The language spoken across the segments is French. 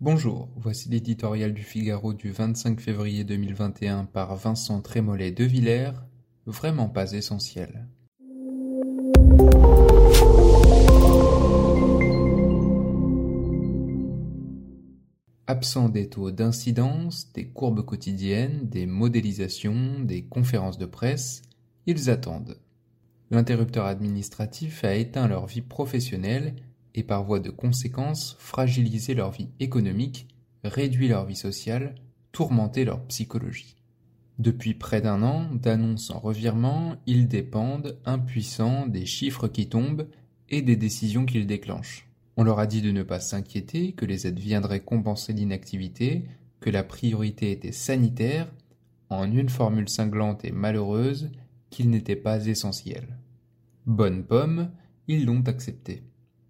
Bonjour, voici l'éditorial du Figaro du 25 février 2021 par Vincent Trémollet de Villers, vraiment pas essentiel. Absent des taux d'incidence, des courbes quotidiennes, des modélisations, des conférences de presse, ils attendent. L'interrupteur administratif a éteint leur vie professionnelle et par voie de conséquence fragilisé leur vie économique, réduit leur vie sociale, tourmenté leur psychologie. Depuis près d'un an, d'annonces en revirement, ils dépendent, impuissants, des chiffres qui tombent et des décisions qu'ils déclenchent. On leur a dit de ne pas s'inquiéter, que les aides viendraient compenser l'inactivité, que la priorité était sanitaire, en une formule cinglante et malheureuse, qu'il n'était pas essentiel. Bonne pomme, ils l'ont accepté.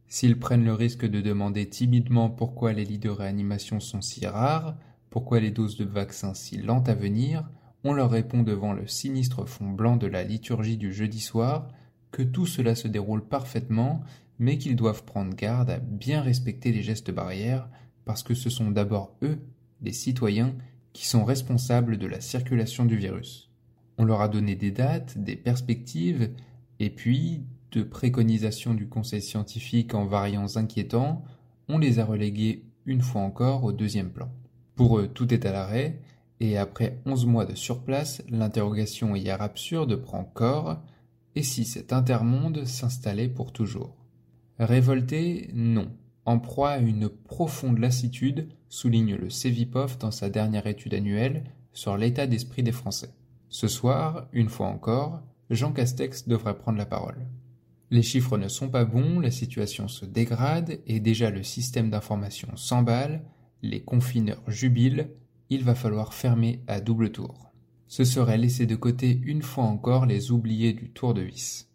S'ils prennent le risque de demander timidement pourquoi les lits de réanimation sont si rares, pourquoi les doses de vaccins si lentes à venir, on leur répond devant le sinistre fond blanc de la liturgie du jeudi soir que tout cela se déroule parfaitement, mais qu'ils doivent prendre garde à bien respecter les gestes barrières, parce que ce sont d'abord eux, les citoyens, qui sont responsables de la circulation du virus. On leur a donné des dates, des perspectives, et puis, de préconisations du conseil scientifique en variants inquiétants, on les a relégués une fois encore au deuxième plan. Pour eux, tout est à l'arrêt, et après onze mois de surplace, l'interrogation hier absurde prend corps, et si cet intermonde s'installait pour toujours? Révolté, non. En proie à une profonde lassitude, souligne le Cevipof dans sa dernière étude annuelle sur l'état d'esprit des Français. Ce soir, une fois encore, Jean Castex devrait prendre la parole. Les chiffres ne sont pas bons, la situation se dégrade et déjà le système d'information s'emballe, les confineurs jubilent, il va falloir fermer à double tour. Ce serait laisser de côté une fois encore les oubliés du tour de vis.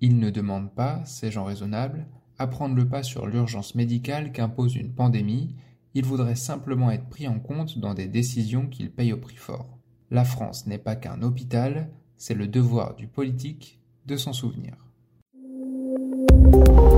Ils ne demandent pas, ces gens raisonnables, à prendre le pas sur l'urgence médicale qu'impose une pandémie, ils voudraient simplement être pris en compte dans des décisions qu'ils payent au prix fort. La France n'est pas qu'un hôpital, c'est le devoir du politique de s'en souvenir. Thank you.